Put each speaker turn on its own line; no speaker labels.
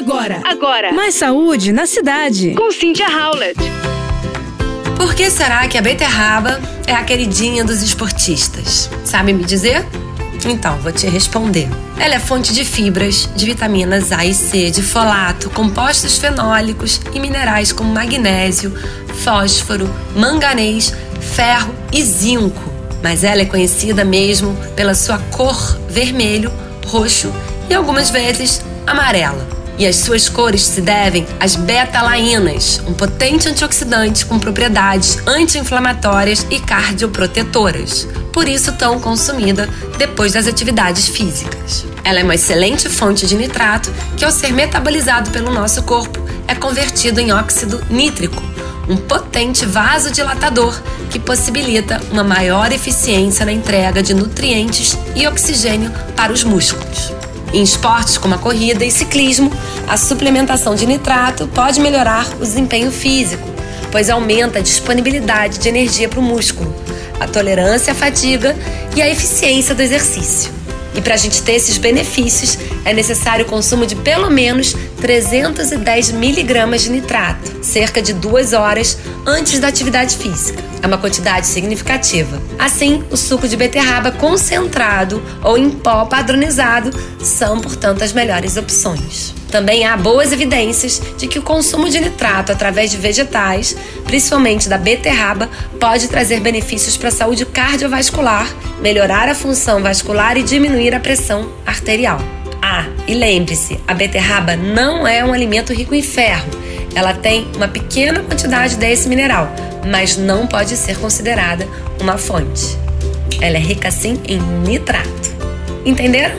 Agora, agora. Mais saúde na cidade. Com Cynthia Howlett.
Por que será que a beterraba é a queridinha dos esportistas? Sabe me dizer? Então, vou te responder. Ela é fonte de fibras, de vitaminas A e C, de folato, compostos fenólicos e minerais como magnésio, fósforo, manganês, ferro e zinco. Mas ela é conhecida mesmo pela sua cor vermelho, roxo e algumas vezes amarela e as suas cores se devem às betalainas, um potente antioxidante com propriedades anti-inflamatórias e cardioprotetoras, por isso tão consumida depois das atividades físicas. Ela é uma excelente fonte de nitrato que, ao ser metabolizado pelo nosso corpo, é convertido em óxido nítrico, um potente vasodilatador que possibilita uma maior eficiência na entrega de nutrientes e oxigênio para os músculos. Em esportes como a corrida e ciclismo, a suplementação de nitrato pode melhorar o desempenho físico, pois aumenta a disponibilidade de energia para o músculo, a tolerância à fadiga e a eficiência do exercício. E para a gente ter esses benefícios, é necessário o consumo de pelo menos 310 miligramas de nitrato, cerca de duas horas antes da atividade física. É uma quantidade significativa. Assim, o suco de beterraba concentrado ou em pó padronizado são, portanto, as melhores opções. Também há boas evidências de que o consumo de nitrato através de vegetais, principalmente da beterraba, pode trazer benefícios para a saúde cardiovascular, melhorar a função vascular e diminuir a pressão arterial. Ah, e lembre-se, a beterraba não é um alimento rico em ferro. Ela tem uma pequena quantidade desse mineral, mas não pode ser considerada uma fonte. Ela é rica sim em nitrato. Entenderam?